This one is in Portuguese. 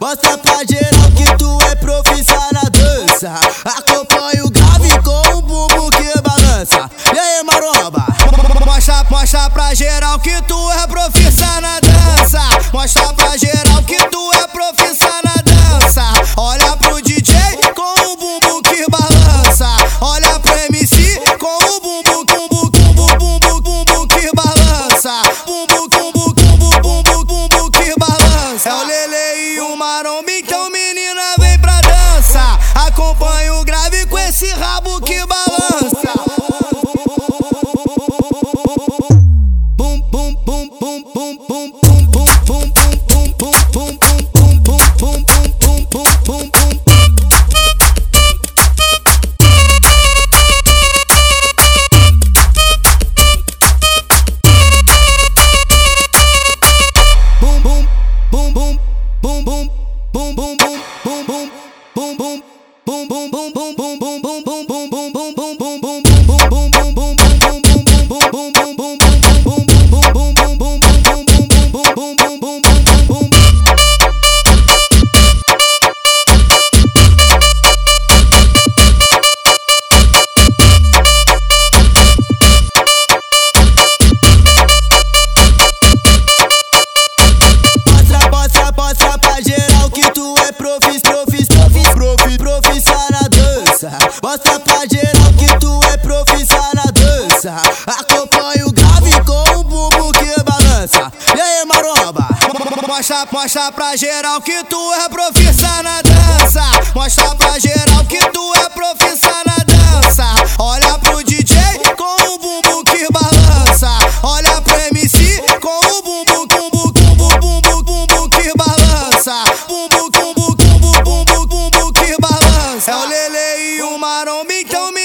Mostra pra gente Mostra pra geral que tu é profissional na dança. Acompanha o grave com o bumbo que balança. E aí, maromba? Mostra, mostra pra geral que tu é profissional na dança. Mostra pra geral que tu é profissional na dança. Olha pro DJ com o bumbo que balança. Olha pro MC com o bumbo que mama don't be, don't be.